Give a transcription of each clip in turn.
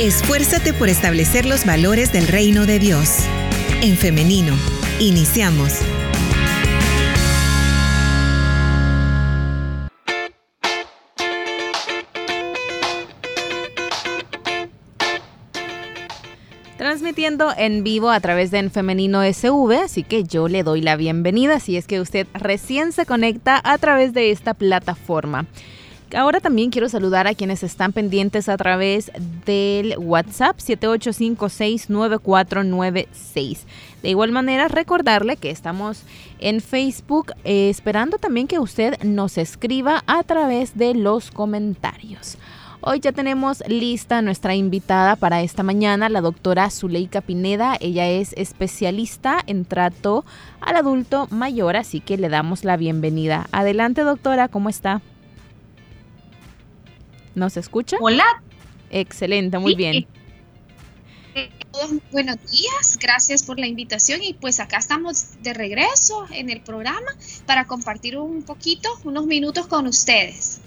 Esfuérzate por establecer los valores del reino de Dios. En femenino, iniciamos. transmitiendo en vivo a través de En Femenino SV, así que yo le doy la bienvenida si es que usted recién se conecta a través de esta plataforma. Ahora también quiero saludar a quienes están pendientes a través del WhatsApp 78569496. De igual manera, recordarle que estamos en Facebook eh, esperando también que usted nos escriba a través de los comentarios. Hoy ya tenemos lista nuestra invitada para esta mañana, la doctora Zuleika Pineda. Ella es especialista en trato al adulto mayor, así que le damos la bienvenida. Adelante, doctora, ¿cómo está? ¿Nos escucha? Hola. Excelente, muy bien. Eh, buenos días, gracias por la invitación y pues acá estamos de regreso en el programa para compartir un poquito, unos minutos con ustedes.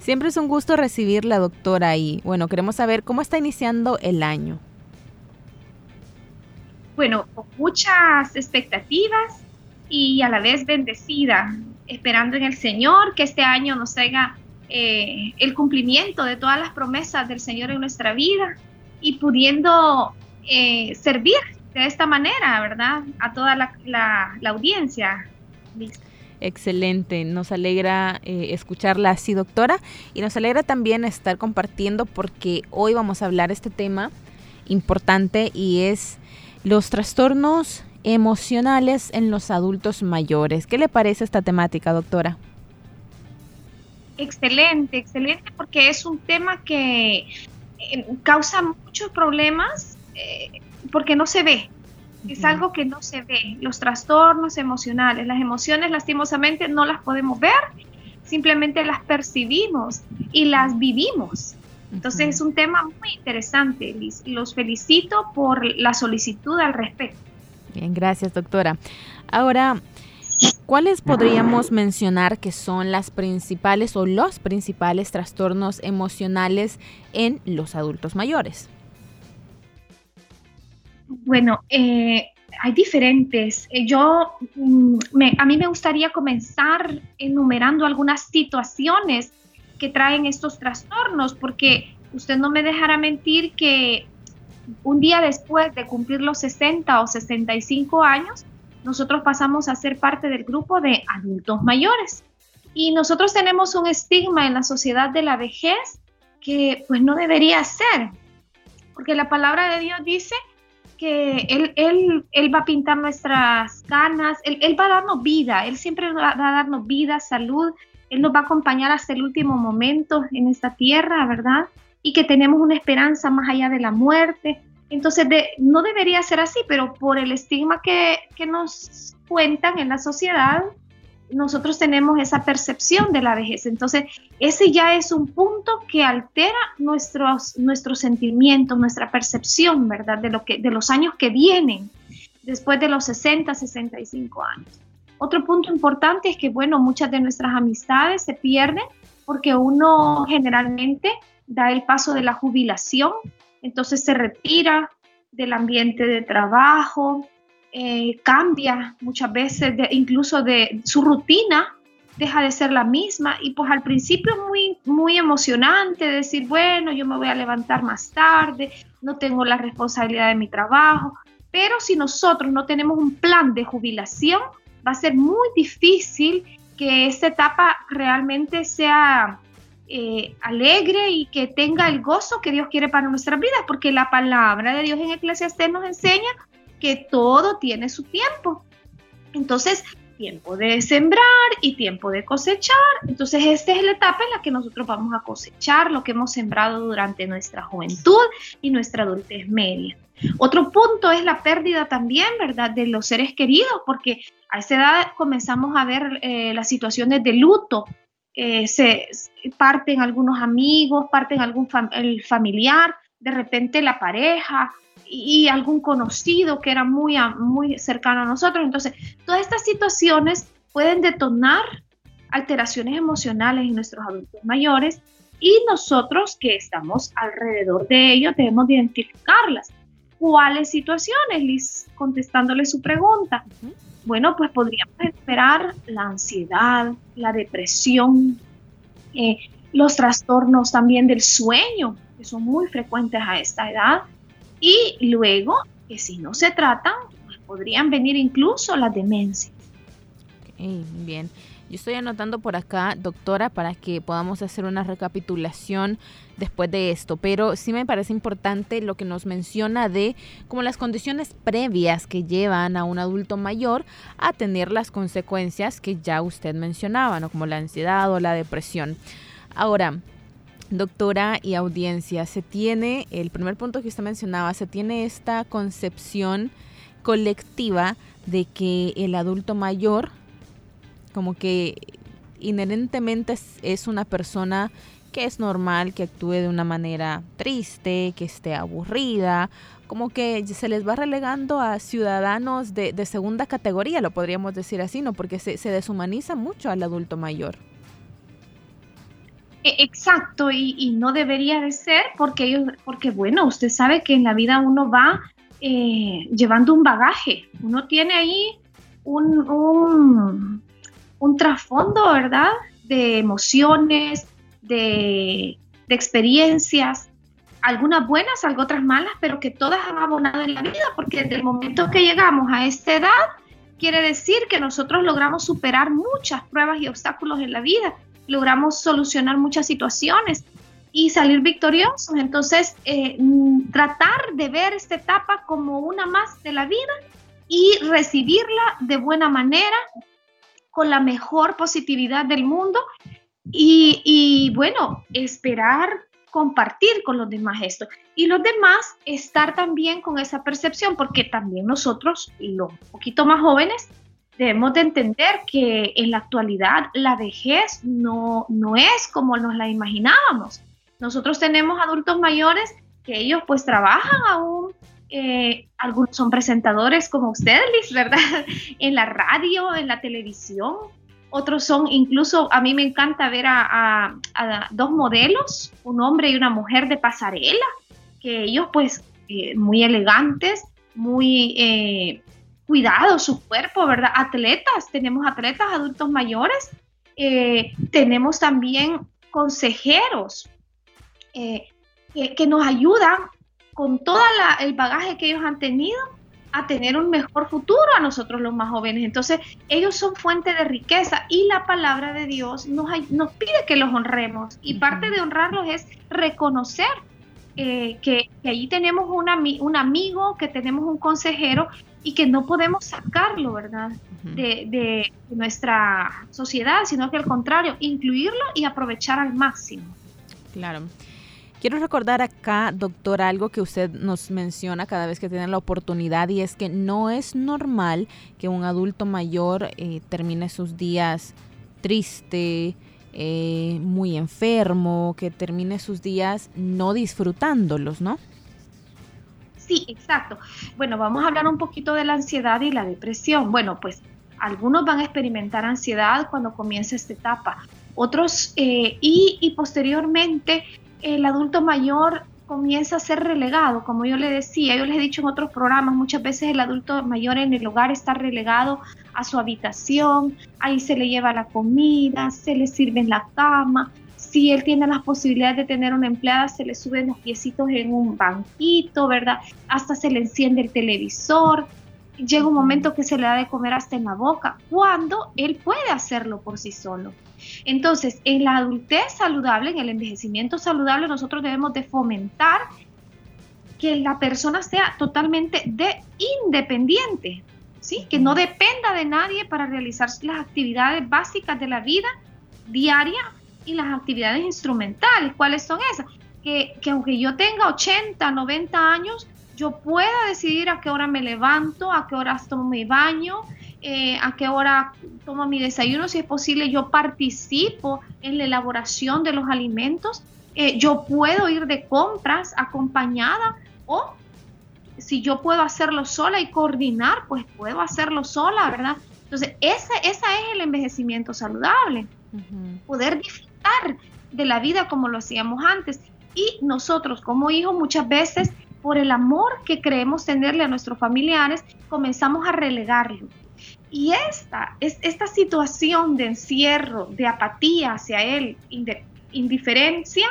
Siempre es un gusto recibir la doctora y bueno, queremos saber cómo está iniciando el año. Bueno, con muchas expectativas y a la vez bendecida, esperando en el Señor que este año nos traiga eh, el cumplimiento de todas las promesas del Señor en nuestra vida y pudiendo eh, servir de esta manera, ¿verdad? A toda la, audiencia. Excelente, nos alegra eh, escucharla así, doctora, y nos alegra también estar compartiendo porque hoy vamos a hablar este tema importante y es los trastornos emocionales en los adultos mayores. ¿Qué le parece esta temática, doctora? Excelente, excelente, porque es un tema que eh, causa muchos problemas eh, porque no se ve. Es algo que no se ve. Los trastornos emocionales, las emociones lastimosamente no las podemos ver, simplemente las percibimos y las vivimos. Entonces es un tema muy interesante. Los felicito por la solicitud al respecto. Bien, gracias doctora. Ahora, ¿Cuáles podríamos mencionar que son las principales o los principales trastornos emocionales en los adultos mayores? Bueno, eh, hay diferentes. Eh, yo, mm, a mí me gustaría comenzar enumerando algunas situaciones que traen estos trastornos, porque usted no me dejará mentir que un día después de cumplir los 60 o 65 años, nosotros pasamos a ser parte del grupo de adultos mayores. Y nosotros tenemos un estigma en la sociedad de la vejez que pues no debería ser, porque la palabra de Dios dice que Él, él, él va a pintar nuestras canas, él, él, va a darnos vida, Él siempre va a darnos vida, salud, Él nos va a acompañar hasta el último momento en esta tierra, ¿verdad? Y que tenemos una esperanza más allá de la muerte. Entonces, no debería ser así, pero por el estigma que, nos cuentan en la sociedad, nosotros tenemos esa percepción de la vejez. Entonces, ese ya es un punto que altera nuestros, nuestros sentimientos, nuestra percepción, ¿verdad? De, lo que, de los años que vienen después de los 60, 65 años. Otro punto importante es que, bueno, muchas de nuestras amistades se pierden porque uno generalmente da el paso de la jubilación entonces se retira del ambiente de trabajo, eh, cambia muchas veces incluso de su rutina, deja de ser la misma y pues al principio es muy, muy emocionante decir, bueno, yo me voy a levantar más tarde, no tengo la responsabilidad de mi trabajo, pero si nosotros no tenemos un plan de jubilación, va a ser muy difícil que esta etapa realmente sea eh, alegre y que tenga el gozo que Dios quiere para nuestras vidas, porque la palabra de Dios en Eclesiastés nos enseña que todo tiene su tiempo. Entonces, tiempo de sembrar y tiempo de cosechar. Entonces, esta es la etapa en la que nosotros vamos a cosechar lo que hemos sembrado durante nuestra juventud y nuestra adultez media. Otro punto es la pérdida también, ¿verdad?, de los seres queridos, porque a esa edad comenzamos a ver eh, las situaciones de luto, eh, se parten algunos amigos, parten algún el familiar, de repente la pareja y, algún conocido que era muy, muy cercano a nosotros. Entonces, todas estas situaciones pueden detonar alteraciones emocionales en nuestros adultos mayores y nosotros que estamos alrededor de ellos debemos identificarlas. ¿Cuáles situaciones? Liz, contestándole su pregunta. Bueno, pues podríamos esperar la ansiedad, la depresión, eh, los trastornos también del sueño, que son muy frecuentes a esta edad, y luego que si no se tratan, pues podrían venir incluso las demencias. bien. Yo estoy anotando por acá, doctora, para que podamos hacer una recapitulación después de esto, pero sí me parece importante lo que nos menciona de como las condiciones previas que llevan a un adulto mayor a tener las consecuencias que ya usted mencionaba, ¿no? como la ansiedad o la depresión. Ahora, doctora y audiencia, se tiene, el primer punto que usted mencionaba, se tiene esta concepción colectiva de que el adulto mayor como que inherentemente es, una persona que es normal que actúe de una manera triste, que esté aburrida, como que se les va relegando a ciudadanos de, segunda categoría, lo podríamos decir así, ¿no? Porque se, deshumaniza mucho al adulto mayor. E, exacto, y, no debería de ser porque ellos, porque bueno, usted sabe que en la vida uno va eh, llevando un bagaje, uno tiene ahí un trasfondo, ¿verdad? De emociones, de, experiencias, algunas buenas, otras malas, pero que todas han abonado en la vida, porque desde el momento que llegamos a esta edad, quiere decir que nosotros logramos superar muchas pruebas y obstáculos en la vida, logramos solucionar muchas situaciones y salir victoriosos. Entonces, eh, tratar de ver esta etapa como una más de la vida y recibirla de buena manera, con la mejor positividad del mundo y, bueno, esperar compartir con los demás esto. Y los demás estar también con esa percepción, porque también nosotros, los poquito más jóvenes, debemos de entender que en la actualidad la vejez no, no es como nos la imaginábamos. Nosotros tenemos adultos mayores que ellos pues trabajan aún eh, algunos son presentadores como ustedes, Liz, ¿verdad? En la radio, en la televisión. Otros son, incluso a mí me encanta ver a, dos modelos, un hombre y una mujer de pasarela, que ellos pues eh, muy elegantes, muy eh, cuidados su cuerpo, ¿verdad? Atletas, tenemos atletas adultos mayores, tenemos también consejeros que, nos ayudan con todo el bagaje que ellos han tenido, a tener un mejor futuro a nosotros los más jóvenes. Entonces, ellos son fuente de riqueza y la palabra de Dios nos, nos pide que los honremos. Y parte de honrarlos es reconocer eh, que, que, ahí tenemos un, un amigo, que tenemos un consejero y que no podemos sacarlo, ¿verdad? de, de, nuestra sociedad, sino que al contrario, incluirlo y aprovechar al máximo. Claro. Quiero recordar acá, doctor, algo que usted nos menciona cada vez que tiene la oportunidad y es que no es normal que un adulto mayor eh, termine sus días triste, eh, muy enfermo, que termine sus días no disfrutándolos, ¿no? Sí, exacto. Bueno, vamos a hablar un poquito de la ansiedad y la depresión. Bueno, pues algunos van a experimentar ansiedad cuando comienza esta etapa, otros eh, y, y posteriormente el adulto mayor comienza a ser relegado, como yo le decía, yo les he dicho en otros programas, muchas veces el adulto mayor en el hogar está relegado a su habitación, ahí se le lleva la comida, se le sirve en la cama, si él tiene las posibilidades de tener una empleada, se le suben los piecitos en un banquito, ¿verdad? Hasta se le enciende el televisor, llega un momento que se le da de comer hasta en la boca, cuando él puede hacerlo por sí solo. Entonces, en la adultez saludable, en el envejecimiento saludable, nosotros debemos de fomentar que la persona sea totalmente de independiente, ¿sí? Que no dependa de nadie para realizar las actividades básicas de la vida diaria y las actividades instrumentales. ¿Cuáles son esas? Que, que aunque yo tenga 80, 90 años, yo pueda decidir a qué hora me levanto, a qué horas tomo mi baño, eh, a qué hora tomo mi desayuno, si es posible, yo participo en la elaboración de los alimentos, eh, yo puedo ir de compras acompañada o si yo puedo hacerlo sola y coordinar, pues puedo hacerlo sola, ¿verdad? Entonces, ese, ese es el envejecimiento saludable, poder disfrutar de la vida como lo hacíamos antes. Y nosotros como hijos muchas veces, por el amor que creemos tenerle a nuestros familiares, comenzamos a relegarlo. Y esta, es, esta situación de encierro, de apatía hacia él, de indiferencia,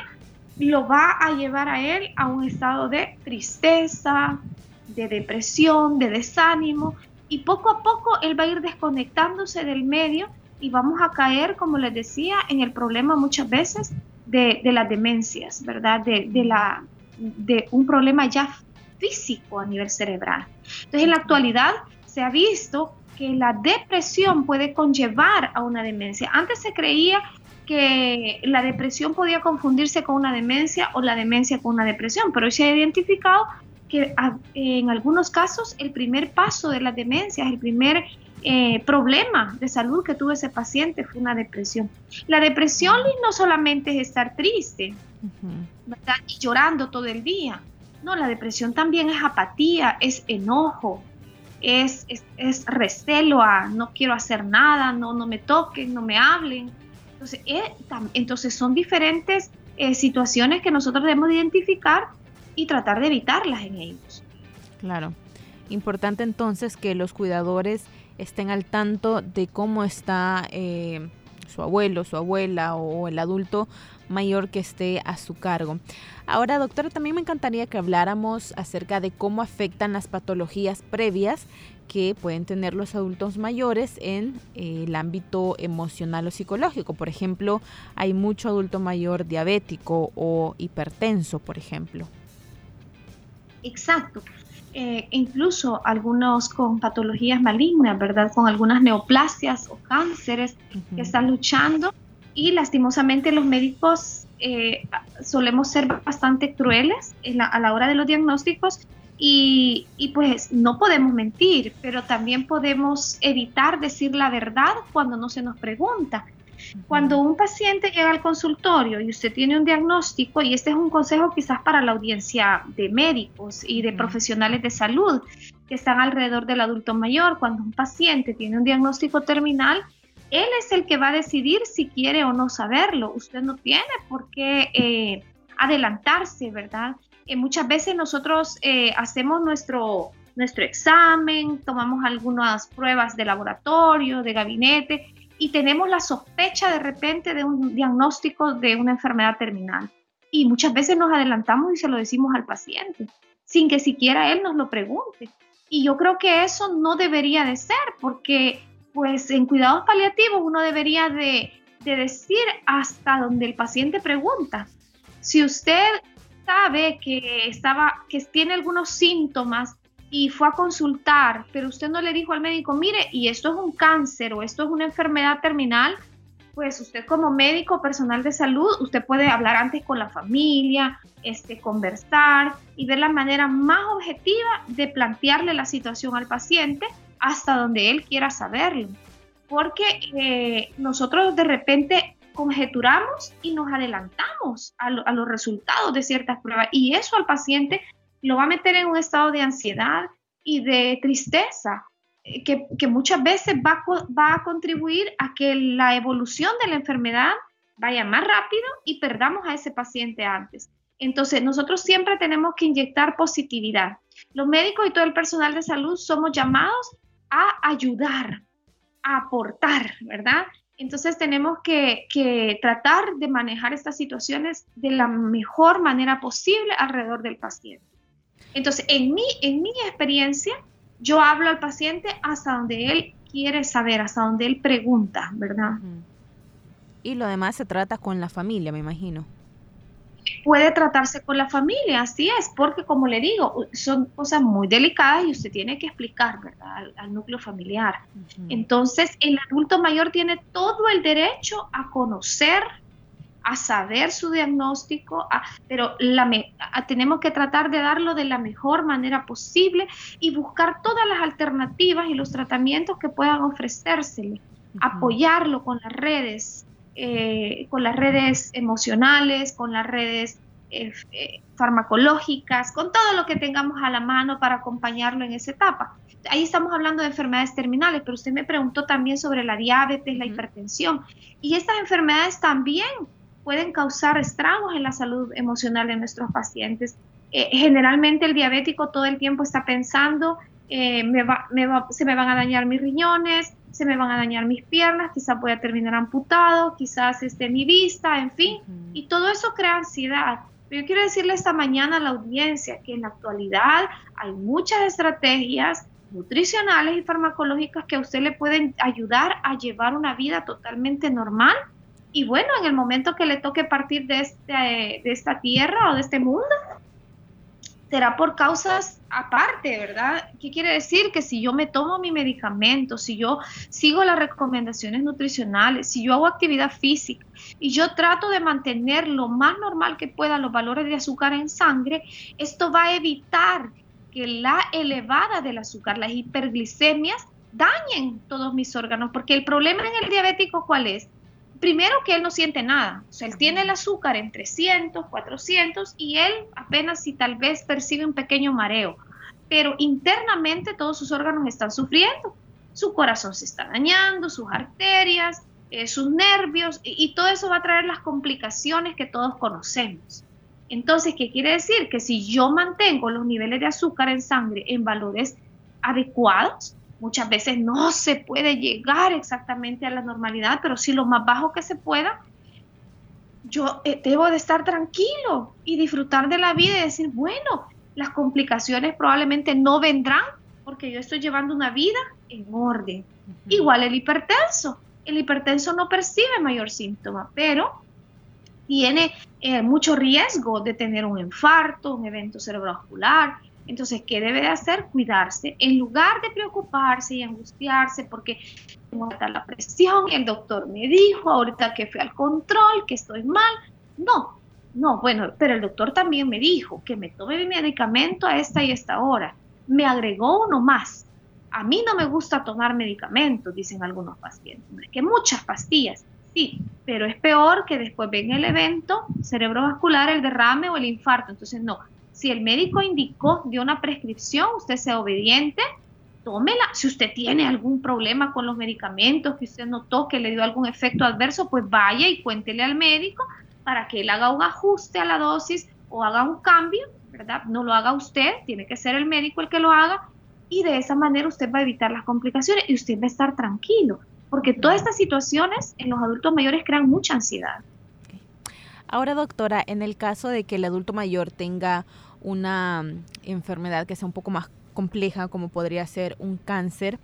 lo va a llevar a él a un estado de tristeza, de depresión, de desánimo, y poco a poco él va a ir desconectándose del medio y vamos a caer, como les decía, en el problema muchas veces de, las demencias, ¿verdad? De, la, de un problema ya físico a nivel cerebral. Entonces, en la actualidad se ha visto que la depresión puede conllevar a una demencia. Antes se creía que la depresión podía confundirse con una demencia o la demencia con una depresión, pero se ha identificado que en algunos casos el primer paso de la demencia, el primer eh, problema de salud que tuvo ese paciente fue una depresión. La depresión no solamente es estar triste y llorando todo el día. No, la depresión también es apatía, es enojo, es, es, recelo a no quiero hacer nada, no, no me toquen, no me hablen. Entonces, eh, entonces son diferentes eh, situaciones que nosotros debemos identificar y tratar de evitarlas en ellos. Claro. Importante entonces que los cuidadores estén al tanto de cómo está eh, su abuelo, su abuela o el adulto mayor que esté a su cargo. Ahora, doctora, también me encantaría que habláramos acerca de cómo afectan las patologías previas que pueden tener los adultos mayores en eh, el ámbito emocional o psicológico. Por ejemplo, hay mucho adulto mayor diabético o hipertenso, por ejemplo. Exacto. Eh, incluso algunos con patologías malignas, ¿verdad? Con algunas neoplasias o cánceres que están luchando y lastimosamente los médicos eh, solemos ser bastante crueles a la hora de los diagnósticos y, y, pues no podemos mentir, pero también podemos evitar decir la verdad cuando no se nos pregunta. Cuando un paciente llega al consultorio y usted tiene un diagnóstico, y este es un consejo quizás para la audiencia de médicos y de profesionales de salud que están alrededor del adulto mayor, cuando un paciente tiene un diagnóstico terminal, él es el que va a decidir si quiere o no saberlo. Usted no tiene por qué eh, adelantarse, ¿verdad? Eh, muchas veces nosotros eh, hacemos nuestro, nuestro examen, tomamos algunas pruebas de laboratorio, de gabinete, y tenemos la sospecha de repente de un diagnóstico de una enfermedad terminal. Y muchas veces nos adelantamos y se lo decimos al paciente, sin que siquiera él nos lo pregunte. Y yo creo que eso no debería de ser, porque pues en cuidados paliativos uno debería de, de decir hasta donde el paciente pregunta. Si usted sabe que estaba, que tiene algunos síntomas y fue a consultar, pero usted no le dijo al médico, mire, y esto es un cáncer o esto es una enfermedad terminal, pues usted como médico personal de salud, usted puede hablar antes con la familia, este, conversar y ver la manera más objetiva de plantearle la situación al paciente hasta donde él quiera saberlo. Porque eh, nosotros de repente conjeturamos y nos adelantamos a, a los resultados de ciertas pruebas y eso al paciente lo va a meter en un estado de ansiedad y de tristeza, eh, que, muchas veces va, a contribuir a que la evolución de la enfermedad vaya más rápido y perdamos a ese paciente antes. Entonces, nosotros siempre tenemos que inyectar positividad. Los médicos y todo el personal de salud somos llamados a ayudar, a aportar, ¿verdad? Entonces tenemos que, tratar de manejar estas situaciones de la mejor manera posible alrededor del paciente. Entonces, en mi, en mi experiencia, yo hablo al paciente hasta donde él quiere saber, hasta donde él pregunta, ¿verdad? Y lo demás se trata con la familia, me imagino. Puede tratarse con la familia, así es, porque como le digo, son cosas muy delicadas y usted tiene que explicar, ¿verdad?, al, núcleo familiar. Entonces, el adulto mayor tiene todo el derecho a conocer a saber su diagnóstico, pero la tenemos que tratar de darlo de la mejor manera posible y buscar todas las alternativas y los tratamientos que puedan ofrecérsele, apoyarlo con las redes, eh, con las redes emocionales, con las redes eh, eh, farmacológicas, con todo lo que tengamos a la mano para acompañarlo en esa etapa. Ahí estamos hablando de enfermedades terminales, pero usted me preguntó también sobre la diabetes, la hipertensión. Y estas enfermedades también pueden causar estragos en la salud emocional de nuestros pacientes. Eh, generalmente el diabético todo el tiempo está pensando, eh, se me van a dañar mis riñones, se me van a dañar mis piernas, quizás voy a terminar amputado, quizás esté mi vista, en fin, y todo eso crea ansiedad. Pero yo quiero decirle esta mañana a la audiencia que en la actualidad hay muchas estrategias nutricionales y farmacológicas que a usted le pueden ayudar a llevar una vida totalmente normal. Y bueno, en el momento que le toque partir de, este, de esta tierra o de este mundo, será por causas aparte, ¿verdad? ¿Qué quiere decir? Que si yo me tomo mi medicamento, si yo sigo las recomendaciones nutricionales, si yo hago actividad física y yo trato de mantener lo más normal que pueda los valores de azúcar en sangre, esto va a evitar que la elevada del azúcar, las hiperglicemias, dañen todos mis órganos, porque el problema en el diabético, ¿cuál es? Primero que él no siente nada, o sea, él tiene el azúcar en 300, 400 y él apenas si tal vez percibe un pequeño mareo, pero internamente todos sus órganos están sufriendo, su corazón se está dañando, sus arterias, eh, sus nervios y todo eso va a traer las complicaciones que todos conocemos. Entonces, ¿qué quiere decir? Que si yo mantengo los niveles de azúcar en sangre en valores adecuados, muchas veces no se puede llegar exactamente a la normalidad, pero si lo más bajo que se pueda, yo eh, debo de estar tranquilo y disfrutar de la vida y decir, bueno, las complicaciones probablemente no vendrán porque yo estoy llevando una vida en orden. Igual el hipertenso. El hipertenso no percibe mayor síntoma, pero tiene eh, mucho riesgo de tener un infarto, un evento cerebrovascular. Entonces, ¿qué debe de hacer? Cuidarse. En lugar de preocuparse y angustiarse porque tengo la presión, el doctor me dijo ahorita que fui al control, que estoy mal. No, no, bueno, pero el doctor también me dijo que me tome mi medicamento a esta y esta hora. Me agregó uno más. A mí no me gusta tomar medicamentos, dicen algunos pacientes. que muchas pastillas sí, pero es peor que después venga el evento cerebrovascular, el derrame o el infarto. Entonces, no, si el médico indicó, dio una prescripción, usted sea obediente, tómela. Si usted tiene algún problema con los medicamentos, que usted notó que le dio algún efecto adverso, pues vaya y cuéntele al médico para que él haga un ajuste a la dosis o haga un cambio, ¿verdad? No lo haga usted, tiene que ser el médico el que lo haga y de esa manera usted va a evitar las complicaciones y usted va a estar tranquilo porque todas estas situaciones en los adultos mayores crean mucha ansiedad. Ahora, doctora, en el caso de que el adulto mayor tenga una mm, enfermedad que sea un poco más compleja, como podría ser un cáncer,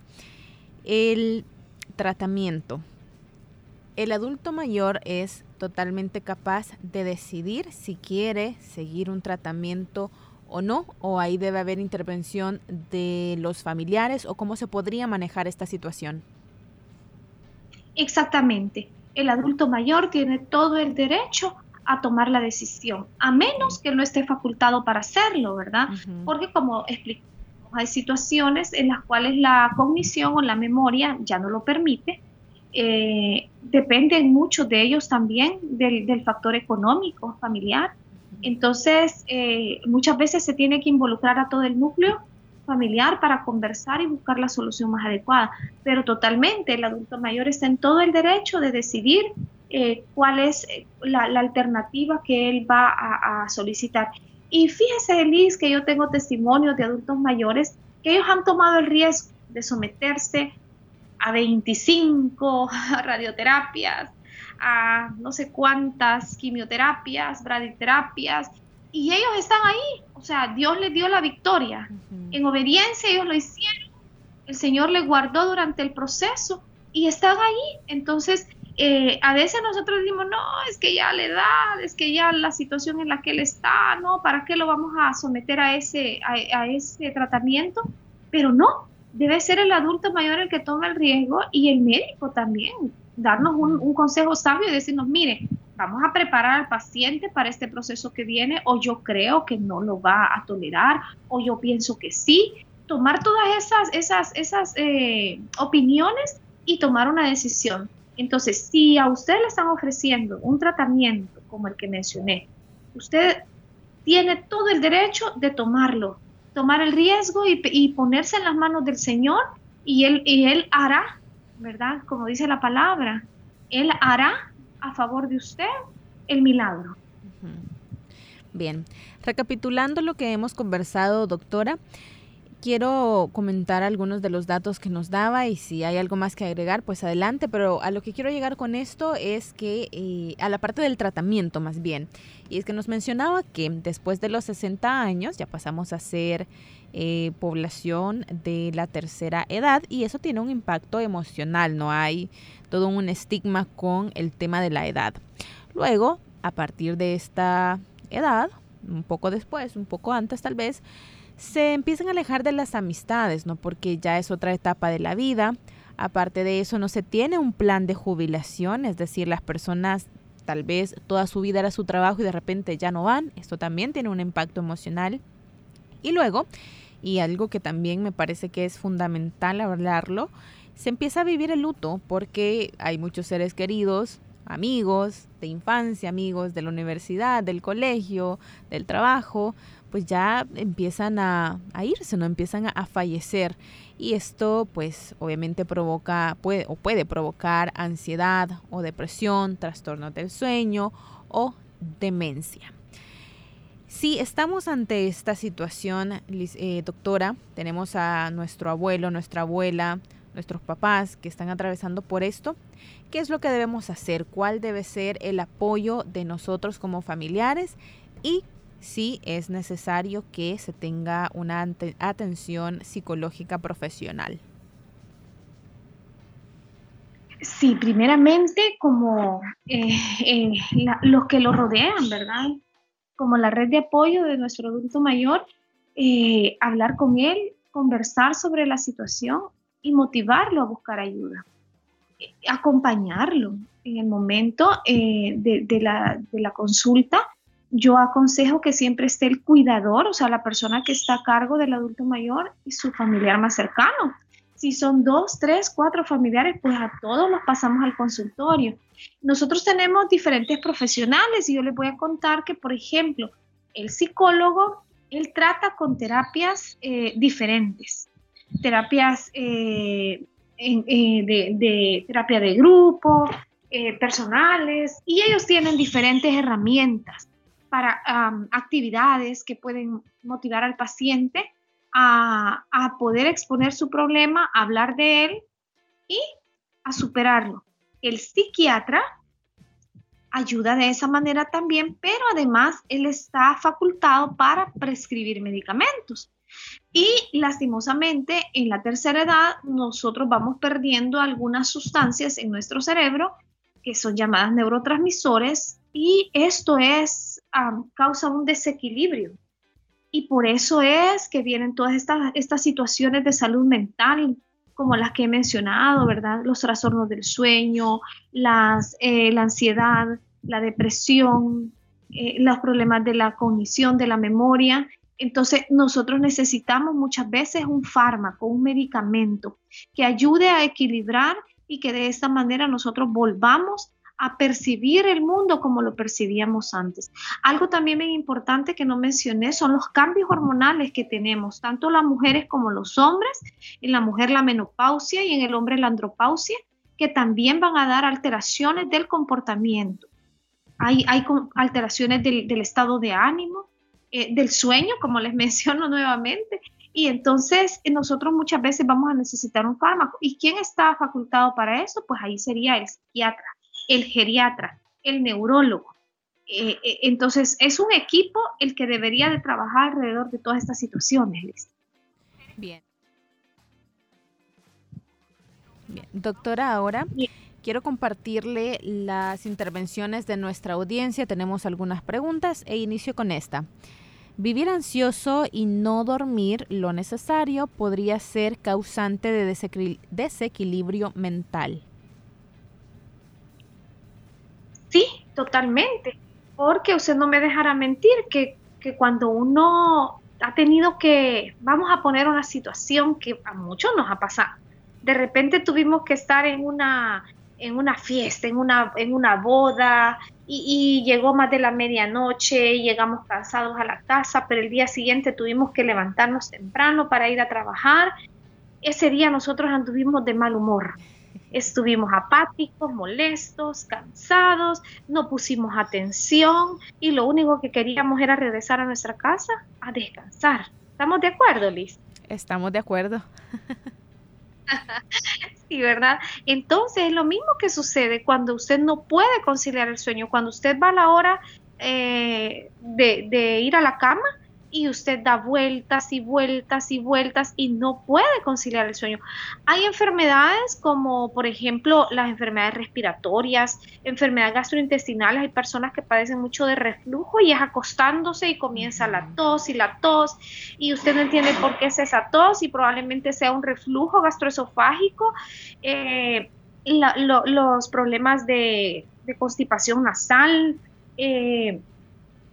el tratamiento. El adulto mayor es totalmente capaz de decidir si quiere seguir un tratamiento o no, o ahí debe haber intervención de los familiares, o cómo se podría manejar esta situación. Exactamente. El adulto mayor tiene todo el derecho a tomar la decisión, a menos que no esté facultado para hacerlo, ¿verdad? Porque como explicamos, hay situaciones en las cuales la cognición o la memoria ya no lo permite. Eh, dependen mucho de ellos también del, factor económico, familiar. Entonces, eh, muchas veces se tiene que involucrar a todo el núcleo familiar para conversar y buscar la solución más adecuada. Pero totalmente, el adulto mayor está en todo el derecho de decidir eh, cuál es eh, la, alternativa que él va a, solicitar. Y fíjese, Liz, que yo tengo testimonios de adultos mayores que ellos han tomado el riesgo de someterse a 25 radioterapias, a no sé cuántas quimioterapias, braditerapias, y ellos están ahí. O sea, Dios les dio la victoria. En obediencia ellos lo hicieron. El Señor les guardó durante el proceso y están ahí. Entonces, eh, a veces nosotros decimos, no, es que ya la edad, es que ya la situación en la que él está, no, ¿para qué lo vamos a someter a ese, a, ese tratamiento? Pero no, debe ser el adulto mayor el que toma el riesgo y el médico también, darnos un, consejo sabio y decirnos, mire, vamos a preparar al paciente para este proceso que viene o yo creo que no lo va a tolerar o yo pienso que sí. Tomar todas esas, esas, esas eh, opiniones y tomar una decisión. Entonces, si a usted le están ofreciendo un tratamiento como el que mencioné, usted tiene todo el derecho de tomarlo, tomar el riesgo y, y ponerse en las manos del Señor y él, y él hará, ¿verdad? Como dice la palabra, Él hará a favor de usted el milagro. Bien, recapitulando lo que hemos conversado, doctora, quiero comentar algunos de los datos que nos daba y si hay algo más que agregar, pues adelante, pero a lo que quiero llegar con esto es que eh, a la parte del tratamiento más bien, y es que nos mencionaba que después de los 60 años ya pasamos a ser eh, población de la tercera edad y eso tiene un impacto emocional, no hay todo un estigma con el tema de la edad. Luego, a partir de esta edad, un poco después, un poco antes tal vez, se empiezan a alejar de las amistades, ¿no? Porque ya es otra etapa de la vida. Aparte de eso, no se tiene un plan de jubilación, es decir, las personas tal vez toda su vida era su trabajo y de repente ya no van. Esto también tiene un impacto emocional. Y luego, y algo que también me parece que es fundamental hablarlo, se empieza a vivir el luto porque hay muchos seres queridos, amigos de infancia, amigos de la universidad, del colegio, del trabajo, pues ya empiezan a, irse, no empiezan a, fallecer. Y esto pues obviamente provoca puede, o puede provocar ansiedad o depresión, trastornos del sueño o demencia. Si estamos ante esta situación, eh, doctora, tenemos a nuestro abuelo, nuestra abuela, nuestros papás que están atravesando por esto, ¿qué es lo que debemos hacer? ¿Cuál debe ser el apoyo de nosotros como familiares? Y sí es necesario que se tenga una atención psicológica profesional. Sí, primeramente como eh, eh, los que lo rodean, ¿verdad? Como la red de apoyo de nuestro adulto mayor, eh, hablar con él, conversar sobre la situación y motivarlo a buscar ayuda, acompañarlo en el momento la, de la consulta yo aconsejo que siempre esté el cuidador, o sea, la persona que está a cargo del adulto mayor y su familiar más cercano. Si son dos, tres, cuatro familiares, pues a todos los pasamos al consultorio. Nosotros tenemos diferentes profesionales y yo les voy a contar que, por ejemplo, el psicólogo, él trata con terapias eh, diferentes, terapias eh, eh, de, terapia de grupo, personales, y ellos tienen diferentes herramientas para actividades que pueden motivar al paciente a, poder exponer su problema, hablar de él y a superarlo. El psiquiatra ayuda de esa manera también, pero además él está facultado para prescribir medicamentos. Y lastimosamente en la tercera edad nosotros vamos perdiendo algunas sustancias en nuestro cerebro que son llamadas neurotransmisores y esto es, causa un desequilibrio. Y por eso es que vienen todas estas, estas situaciones de salud mental, como las que he mencionado, ¿verdad? Los trastornos del sueño, las, eh, la ansiedad, la depresión, eh, los problemas de la cognición, de la memoria. Entonces, nosotros necesitamos muchas veces un fármaco, un medicamento que ayude a equilibrar y que de esta manera nosotros volvamos a percibir el mundo como lo percibíamos antes. Algo también muy importante que no mencioné son los cambios hormonales que tenemos, tanto las mujeres como los hombres, en la mujer la menopausia y en el hombre la andropausia, que también van a dar alteraciones del comportamiento. Hay, hay alteraciones del, estado de ánimo, eh, del sueño, como les menciono nuevamente, y entonces eh, nosotros muchas veces vamos a necesitar un fármaco. ¿Y quién está facultado para eso? Pues ahí sería el psiquiatra el geriatra, el neurólogo. Eh, eh, entonces, es un equipo el que debería de trabajar alrededor de todas estas situaciones. Bien. Bien. Doctora, ahora quiero compartirle las intervenciones de nuestra audiencia. Tenemos algunas preguntas e inicio con esta. Vivir ansioso y no dormir lo necesario podría ser causante de desequilibrio mental. Totalmente, porque usted no me dejará mentir que, cuando uno ha tenido que, vamos a poner una situación que a muchos nos ha pasado, de repente tuvimos que estar en una, en una fiesta, en una, en una boda, y, y, llegó más de la medianoche, llegamos cansados a la casa, pero el día siguiente tuvimos que levantarnos temprano para ir a trabajar. Ese día nosotros anduvimos de mal humor estuvimos apáticos, molestos, cansados, no pusimos atención y lo único que queríamos era regresar a nuestra casa a descansar. ¿Estamos de acuerdo, Liz? Estamos de acuerdo. sí, ¿verdad? Entonces es lo mismo que sucede cuando usted no puede conciliar el sueño, cuando usted va a la hora eh, de ir a la cama y usted da vueltas y vueltas y vueltas y no puede conciliar el sueño. Hay enfermedades como, por ejemplo, las enfermedades respiratorias, enfermedades gastrointestinales. Hay personas que padecen mucho de reflujo y es acostándose y comienza la tos y la tos y usted no entiende por qué es esa tos y probablemente sea un reflujo gastroesofágico. Eh, los problemas de, constipación nasal, eh,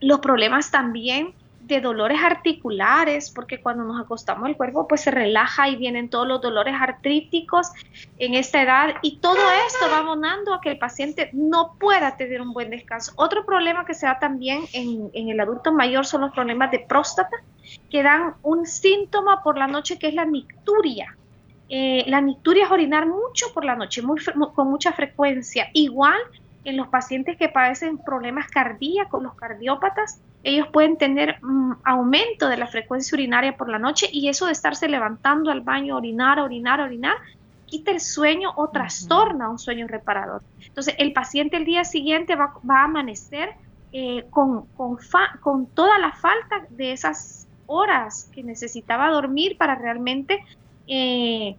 los problemas también de dolores articulares, porque cuando nos acostamos el cuerpo pues se relaja y vienen todos los dolores artríticos en esta edad y todo esto va abonando a que el paciente no pueda tener un buen descanso. Otro problema que se da también en, el adulto mayor son los problemas de próstata, que dan un síntoma por la noche que es la nicturia. Eh, la nicturia es orinar mucho por la noche, con mucha frecuencia. Igual en los pacientes que padecen problemas cardíacos, los cardiópatas, ellos pueden tener mm, aumento de la frecuencia urinaria por la noche y eso de estarse levantando al baño, orinar, orinar, orinar, quita el sueño o trastorna un sueño reparador. Entonces, el paciente el día siguiente va, a amanecer eh, con, con, toda la falta de esas horas que necesitaba dormir para realmente eh,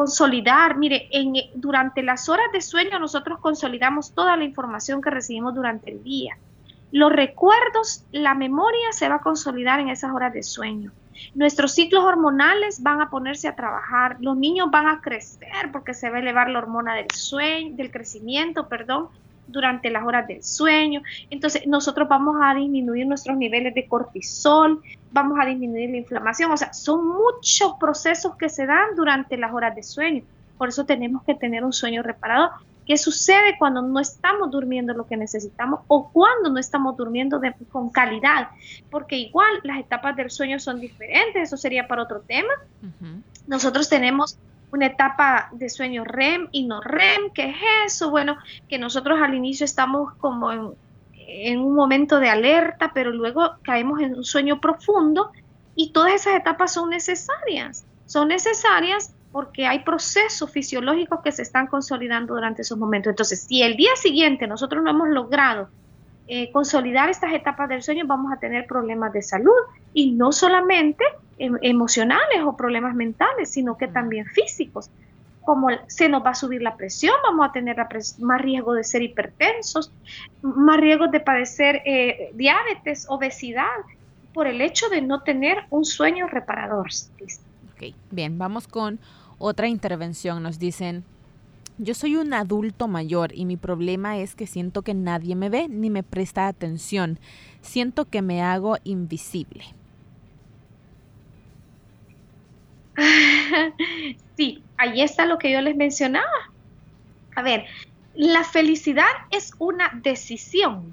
consolidar, mire, en, durante las horas de sueño nosotros consolidamos toda la información que recibimos durante el día. Los recuerdos, la memoria se va a consolidar en esas horas de sueño. Nuestros ciclos hormonales van a ponerse a trabajar, los niños van a crecer porque se va a elevar la hormona del sueño, del crecimiento, perdón, durante las horas del sueño. Entonces, nosotros vamos a disminuir nuestros niveles de cortisol, vamos a disminuir la inflamación. O sea, son muchos procesos que se dan durante las horas de sueño. Por eso tenemos que tener un sueño reparador. ¿Qué sucede cuando no estamos durmiendo lo que necesitamos o cuando no estamos durmiendo con calidad? Porque igual las etapas del sueño son diferentes, eso sería para otro tema. Nosotros tenemos una etapa de sueño REM y no REM, ¿qué es eso? Bueno, que nosotros al inicio estamos como en, un momento de alerta, pero luego caemos en un sueño profundo y todas esas etapas son necesarias. Son necesarias porque hay procesos fisiológicos que se están consolidando durante esos momentos. Entonces, si el día siguiente nosotros no hemos logrado eh, consolidar estas etapas del sueño, vamos a tener problemas de salud y no solamente emocionales o problemas mentales, sino que también físicos. Como se nos va a subir la presión, vamos a tener más riesgo de ser hipertensos, más riesgo de padecer eh, diabetes, obesidad, por el hecho de no tener un sueño reparador. Ok, bien, vamos con otra intervención. Nos dicen, yo soy un adulto mayor y mi problema es que siento que nadie me ve ni me presta atención. Siento que me hago invisible. Sí, ahí está lo que yo les mencionaba. A ver, la felicidad es una decisión.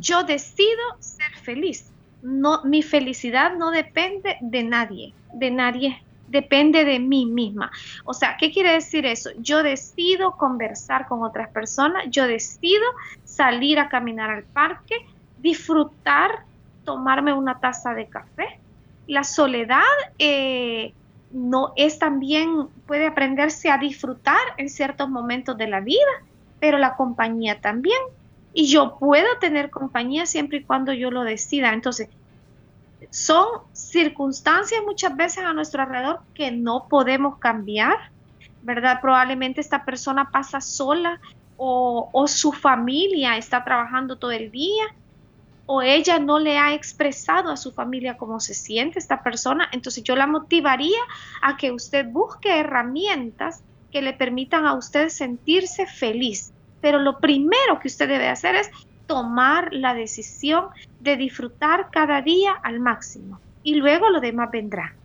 Yo decido ser feliz. No, mi felicidad no depende de nadie, de nadie depende de mí misma. O sea, ¿qué quiere decir eso? Yo decido conversar con otras personas, yo decido salir a caminar al parque, disfrutar, tomarme una taza de café. La soledad eh, no es también, puede aprenderse a disfrutar en ciertos momentos de la vida, pero la compañía también. Y yo puedo tener compañía siempre y cuando yo lo decida. Entonces, son circunstancias muchas veces a nuestro alrededor que no podemos cambiar, ¿verdad? Probablemente esta persona pasa sola o, su familia está trabajando todo el día o ella no le ha expresado a su familia cómo se siente esta persona, entonces yo la motivaría a que usted busque herramientas que le permitan a usted sentirse feliz. Pero lo primero que usted debe hacer es tomar la decisión de disfrutar cada día al máximo y luego lo demás vendrá.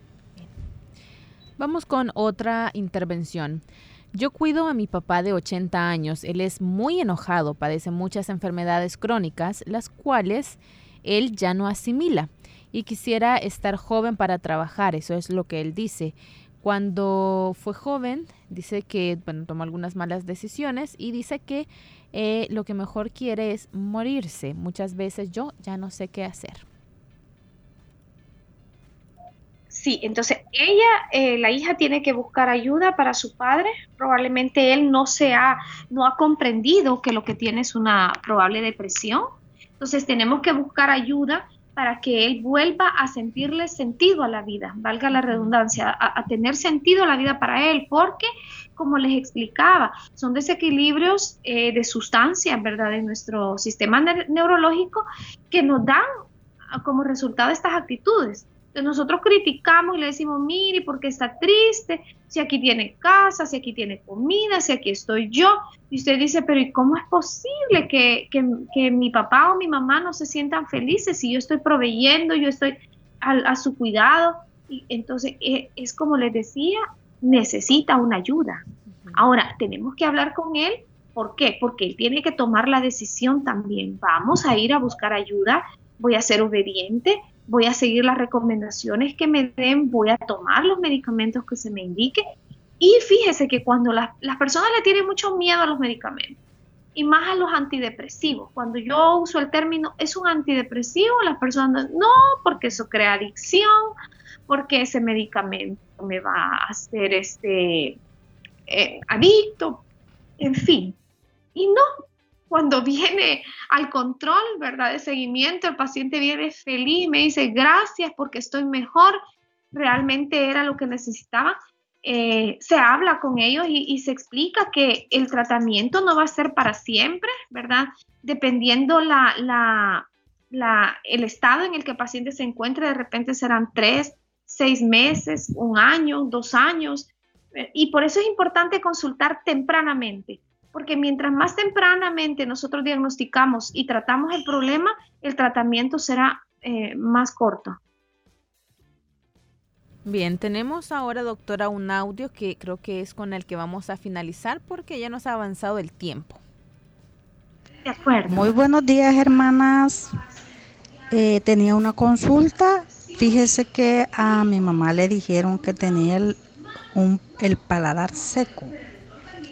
Vamos con otra intervención. Yo cuido a mi papá de 80 años. Él es muy enojado, padece muchas enfermedades crónicas, las cuales él ya no asimila. Y quisiera estar joven para trabajar, eso es lo que él dice. Cuando fue joven, dice que tomó algunas malas decisiones y dice que eh, lo que mejor quiere es morirse. Muchas veces yo ya no sé qué hacer. Sí, entonces ella, eh, la hija tiene que buscar ayuda para su padre. Probablemente él no se ha, no ha comprendido que lo que tiene es una probable depresión. Entonces tenemos que buscar ayuda para que él vuelva a sentirle sentido a la vida, valga la redundancia, a, tener sentido a la vida para él, porque, como les explicaba, son desequilibrios eh, de sustancias, ¿verdad?, de nuestro sistema neurológico que nos dan como resultado estas actitudes nosotros criticamos y le decimos, mire, porque está triste? Si aquí tiene casa, si aquí tiene comida, si aquí estoy yo. Y usted dice, pero ¿y cómo es posible que, mi papá o mi mamá no se sientan felices si yo estoy proveyendo, yo estoy a, su cuidado? Y entonces, e, es, como les decía, necesita una ayuda. Ahora, tenemos que hablar con él. ¿Por qué? Porque él tiene que tomar la decisión también. Vamos a ir a buscar ayuda, voy a ser obediente, voy a seguir las recomendaciones que me den, voy a tomar los medicamentos que se me indique. Y fíjese que cuando las, personas le tienen mucho miedo a los medicamentos, y más a los antidepresivos, cuando yo uso el término es un antidepresivo, las personas no, porque eso crea adicción, porque ese medicamento me va a hacer este eh, adicto, en fin. Y no, cuando viene al control, ¿verdad? De seguimiento, el paciente viene feliz me dice, gracias porque estoy mejor, realmente era lo que necesitaba. Eh, se habla con ellos y, se explica que el tratamiento no va a ser para siempre, ¿verdad? Dependiendo el estado en el que el paciente se encuentre, de repente serán tres, seis meses, un año, dos años. Eh, y por eso es importante consultar tempranamente porque mientras más tempranamente nosotros diagnosticamos y tratamos el problema, el tratamiento será eh, más corto. Bien, tenemos ahora, doctora, un audio que creo que es con el que vamos a finalizar porque ya nos ha avanzado el tiempo. De acuerdo. Muy buenos días, hermanas. Eh, tenía una consulta. Fíjese que a mi mamá le dijeron que tenía el paladar seco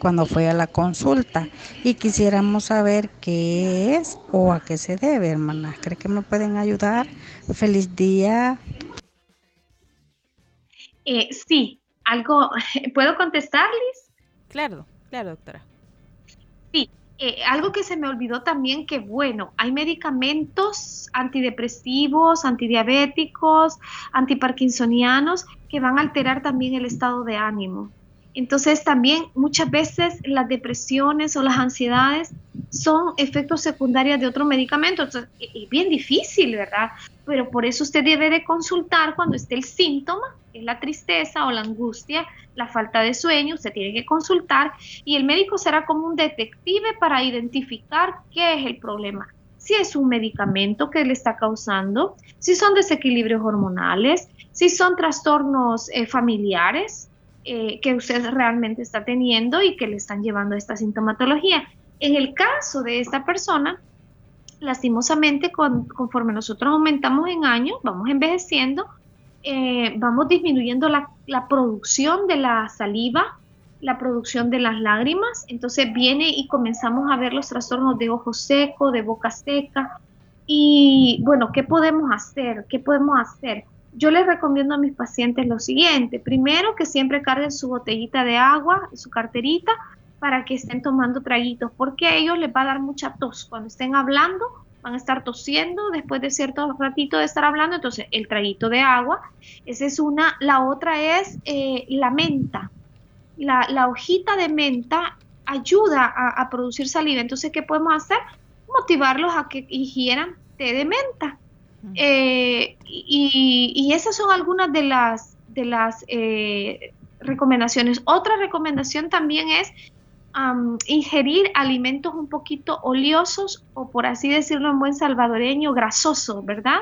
cuando fue a la consulta y quisiéramos saber qué es o a qué se debe, hermanas. ¿Cree que me pueden ayudar? Feliz día. Eh, sí, algo, ¿puedo contestarles? Claro, claro, doctora. Sí, eh, algo que se me olvidó también que, bueno, hay medicamentos antidepresivos, antidiabéticos, antiparkinsonianos que van a alterar también el estado de ánimo. Entonces también muchas veces las depresiones o las ansiedades son efectos secundarios de otro medicamento. Es bien difícil, ¿verdad? Pero por eso usted debe de consultar cuando esté el síntoma, que es la tristeza o la angustia, la falta de sueño, usted tiene que consultar y el médico será como un detective para identificar qué es el problema. Si es un medicamento que le está causando, si son desequilibrios hormonales, si son trastornos eh, familiares, eh, que usted realmente está teniendo y que le están llevando a esta sintomatología. En el caso de esta persona, lastimosamente, conforme nosotros aumentamos en años, vamos envejeciendo, eh, vamos disminuyendo la, la, producción de la saliva, la producción de las lágrimas, entonces viene y comenzamos a ver los trastornos de ojo seco, de boca seca. Y bueno, ¿qué podemos hacer? ¿Qué podemos hacer? Yo les recomiendo a mis pacientes lo siguiente. Primero, que siempre carguen su botellita de agua, su carterita, para que estén tomando traguitos, porque a ellos les va a dar mucha tos. Cuando estén hablando, van a estar tosiendo después de cierto ratito de estar hablando. Entonces, el traguito de agua, esa es una. La otra es eh, la menta. La, hojita de menta ayuda a, a producir saliva. Entonces, ¿qué podemos hacer? Motivarlos a que higieran té de menta eh, y, esas son algunas de las, de las eh, recomendaciones. Otra recomendación también es ingerir alimentos un poquito oleosos o por así decirlo en buen salvadoreño, grasosos, ¿verdad?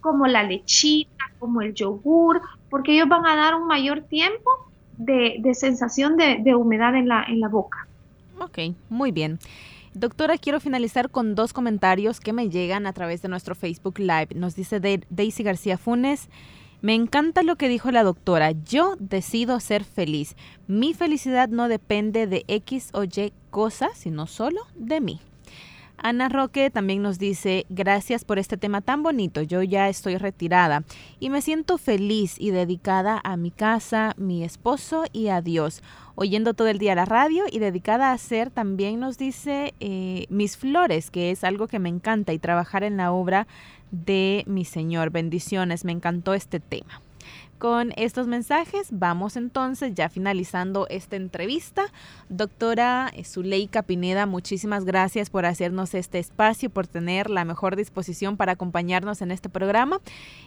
Como la lechita, como el yogur, porque ellos van a dar un mayor tiempo de, sensación de, de humedad en la, en la boca. Ok, muy bien. Doctora, quiero finalizar con dos comentarios que me llegan a través de nuestro Facebook Live. Nos dice Daisy García Funes. Me encanta lo que dijo la doctora. Yo decido ser feliz. Mi felicidad no depende de X o Y cosas, sino solo de mí. Ana Roque también nos dice, gracias por este tema tan bonito, yo ya estoy retirada y me siento feliz y dedicada a mi casa, mi esposo y a Dios, oyendo todo el día la radio y dedicada a hacer también nos dice eh, mis flores, que es algo que me encanta y trabajar en la obra de mi Señor. Bendiciones, me encantó este tema. Con estos mensajes vamos entonces ya finalizando esta entrevista. Doctora Zuleika Pineda, muchísimas gracias por hacernos este espacio, por tener la mejor disposición para acompañarnos en este programa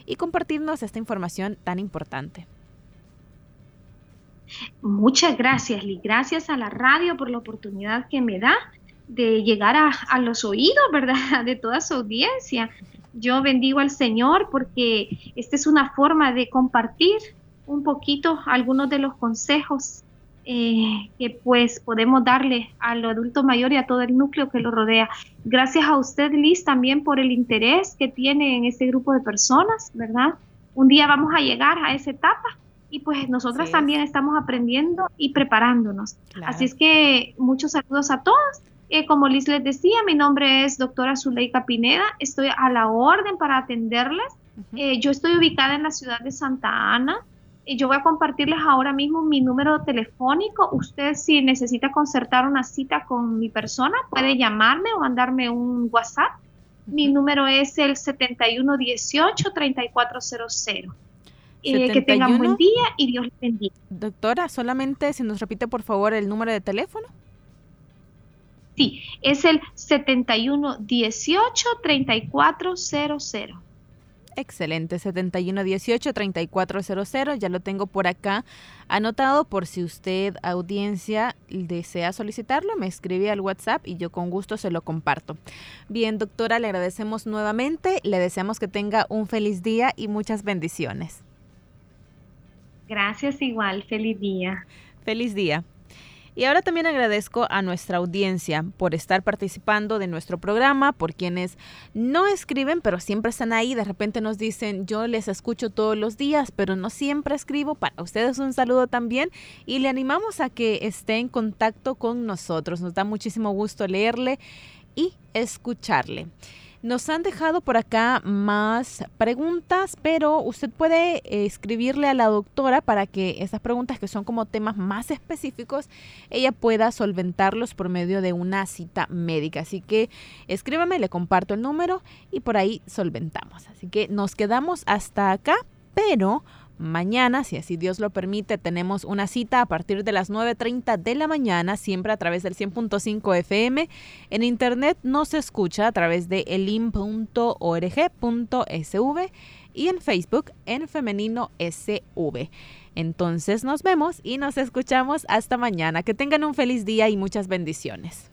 y compartirnos esta información tan importante. Muchas gracias, Lee. Gracias a la radio por la oportunidad que me da de llegar a, a los oídos, ¿verdad? De toda su audiencia. Yo bendigo al Señor porque esta es una forma de compartir un poquito algunos de los consejos eh, que pues podemos darle al adulto mayor y a todo el núcleo que lo rodea. Gracias a usted, Liz, también por el interés que tiene en este grupo de personas, ¿verdad? Un día vamos a llegar a esa etapa y pues nosotras también estamos aprendiendo y preparándonos. Así es que muchos saludos a todos eh, como Liz les decía, mi nombre es doctora Zuleika Pineda, estoy a la orden para atenderles. Eh, yo estoy ubicada en la ciudad de Santa Ana. y yo voy a compartirles ahora mismo mi número telefónico. Usted si necesita concertar una cita con mi persona, puede llamarme o mandarme un WhatsApp. Mi número es el 7118-3400. Eh, que tengan buen día y Dios les bendiga. Doctora, solamente si nos repite por favor el número de teléfono. Sí, es el 7118-3400. Excelente, 7118-3400, ya lo tengo por acá anotado por si usted, audiencia, desea solicitarlo, me escribe al WhatsApp y yo con gusto se lo comparto. Bien, doctora, le agradecemos nuevamente, le deseamos que tenga un feliz día y muchas bendiciones. Gracias igual, feliz día. Feliz día. Y ahora también agradezco a nuestra audiencia por estar participando de nuestro programa, por quienes no escriben, pero siempre están ahí. De repente nos dicen, yo les escucho todos los días, pero no siempre escribo. Para ustedes un saludo también y le animamos a que esté en contacto con nosotros. Nos da muchísimo gusto leerle y escucharle. Nos han dejado por acá más preguntas, pero usted puede eh, escribirle a la doctora para que esas preguntas que son como temas más específicos, ella pueda solventarlos por medio de una cita médica. Así que escríbame, le comparto el número y por ahí solventamos. Así que nos quedamos hasta acá, pero... Mañana, si así Dios lo permite, tenemos una cita a partir de las 9.30 de la mañana, siempre a través del 100.5 FM. En internet no se escucha a través de elim.org.sv y en Facebook en femenino SV. Entonces nos vemos y nos escuchamos hasta mañana. Que tengan un feliz día y muchas bendiciones.